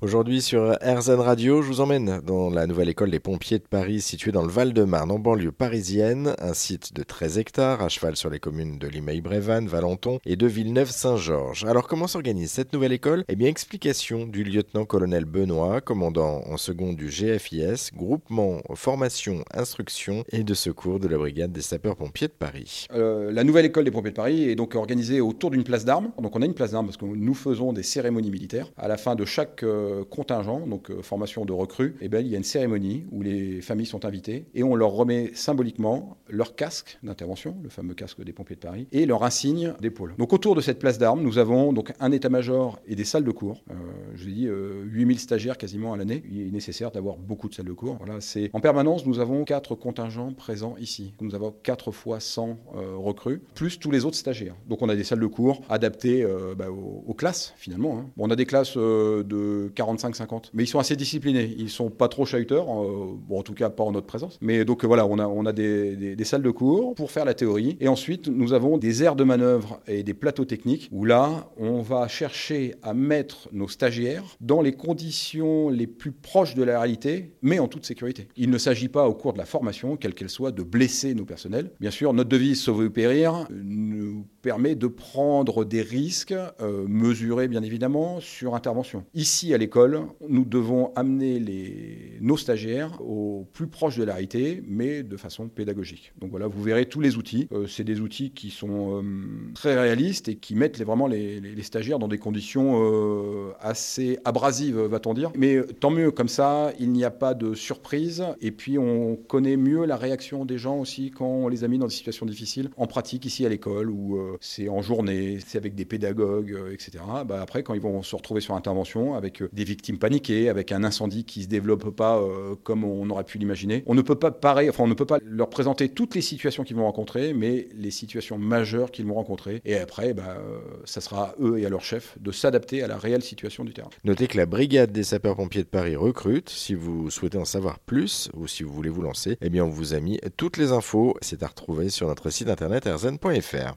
Aujourd'hui sur RZN Radio, je vous emmène dans la nouvelle école des pompiers de Paris située dans le Val-de-Marne en banlieue parisienne, un site de 13 hectares à cheval sur les communes de Limeil-Brévannes, Valenton et de Villeneuve-Saint-Georges. Alors comment s'organise cette nouvelle école? Eh bien explication du lieutenant-colonel Benoît, commandant en second du GFIS, groupement formation, instruction et de secours de la brigade des sapeurs-pompiers de Paris. Euh, la nouvelle école des pompiers de Paris est donc organisée autour d'une place d'armes. Donc on a une place d'armes parce que nous faisons des cérémonies militaires. À la fin de chaque euh, contingent, donc euh, formation de recrues, eh bien, il y a une cérémonie où les familles sont invitées et on leur remet symboliquement leur casque d'intervention, le fameux casque des pompiers de Paris, et leur insigne d'épaule. Donc autour de cette place d'armes, nous avons donc un état-major et des salles de cours. Euh, je vous ai dit, 8000 stagiaires quasiment à l'année. Il est nécessaire d'avoir beaucoup de salles de cours. Voilà, c'est en permanence, nous avons quatre contingents présents ici. Nous avons quatre fois 100 recrues, plus tous les autres stagiaires. Donc on a des salles de cours adaptées bah, aux, classes finalement. Hein. on a des classes de 45-50. Mais ils sont assez disciplinés. Ils sont pas trop chahuteurs, euh, bon, en tout cas pas en notre présence. Mais donc voilà, on a, on a des, des, salles de cours pour faire la théorie. Et ensuite, nous avons des aires de manœuvre et des plateaux techniques où là, on va chercher à mettre nos stagiaires dans les conditions les plus proches de la réalité, mais en toute sécurité. Il ne s'agit pas au cours de la formation, quelle qu'elle soit, de blesser nos personnels. Bien sûr, notre devise sauver ou périr nous permet de prendre des risques euh, mesurés bien évidemment sur intervention. Ici à l'école, nous devons amener nos stagiaires au plus proche de la réalité, mais de façon pédagogique. Donc voilà, vous verrez tous les outils. Euh, c'est des outils qui sont euh, très réalistes et qui mettent vraiment les, les, stagiaires dans des conditions assez abrasives, va-t-on dire. Mais tant mieux, comme ça, il n'y a pas de surprise. Et puis on connaît mieux la réaction des gens aussi quand on les a mis dans des situations difficiles en pratique ici à l'école ou c'est en journée, c'est avec des pédagogues, euh, etc. Bah, après, quand ils vont se retrouver sur intervention avec euh, des victimes paniquées, avec un incendie qui se développe pas euh, comme on aurait pu l'imaginer, on ne peut pas pareil, enfin on ne peut pas leur présenter toutes les situations qu'ils vont rencontrer, mais les situations majeures qu'ils vont rencontrer. Et après, bah, ça sera à eux et à leur chef de s'adapter à la réelle situation du terrain. Notez que la brigade des sapeurs-pompiers de Paris recrute. Si vous souhaitez en savoir plus ou si vous voulez vous lancer, eh bien on vous a mis toutes les infos. C'est à retrouver sur notre site internet erzen.fr.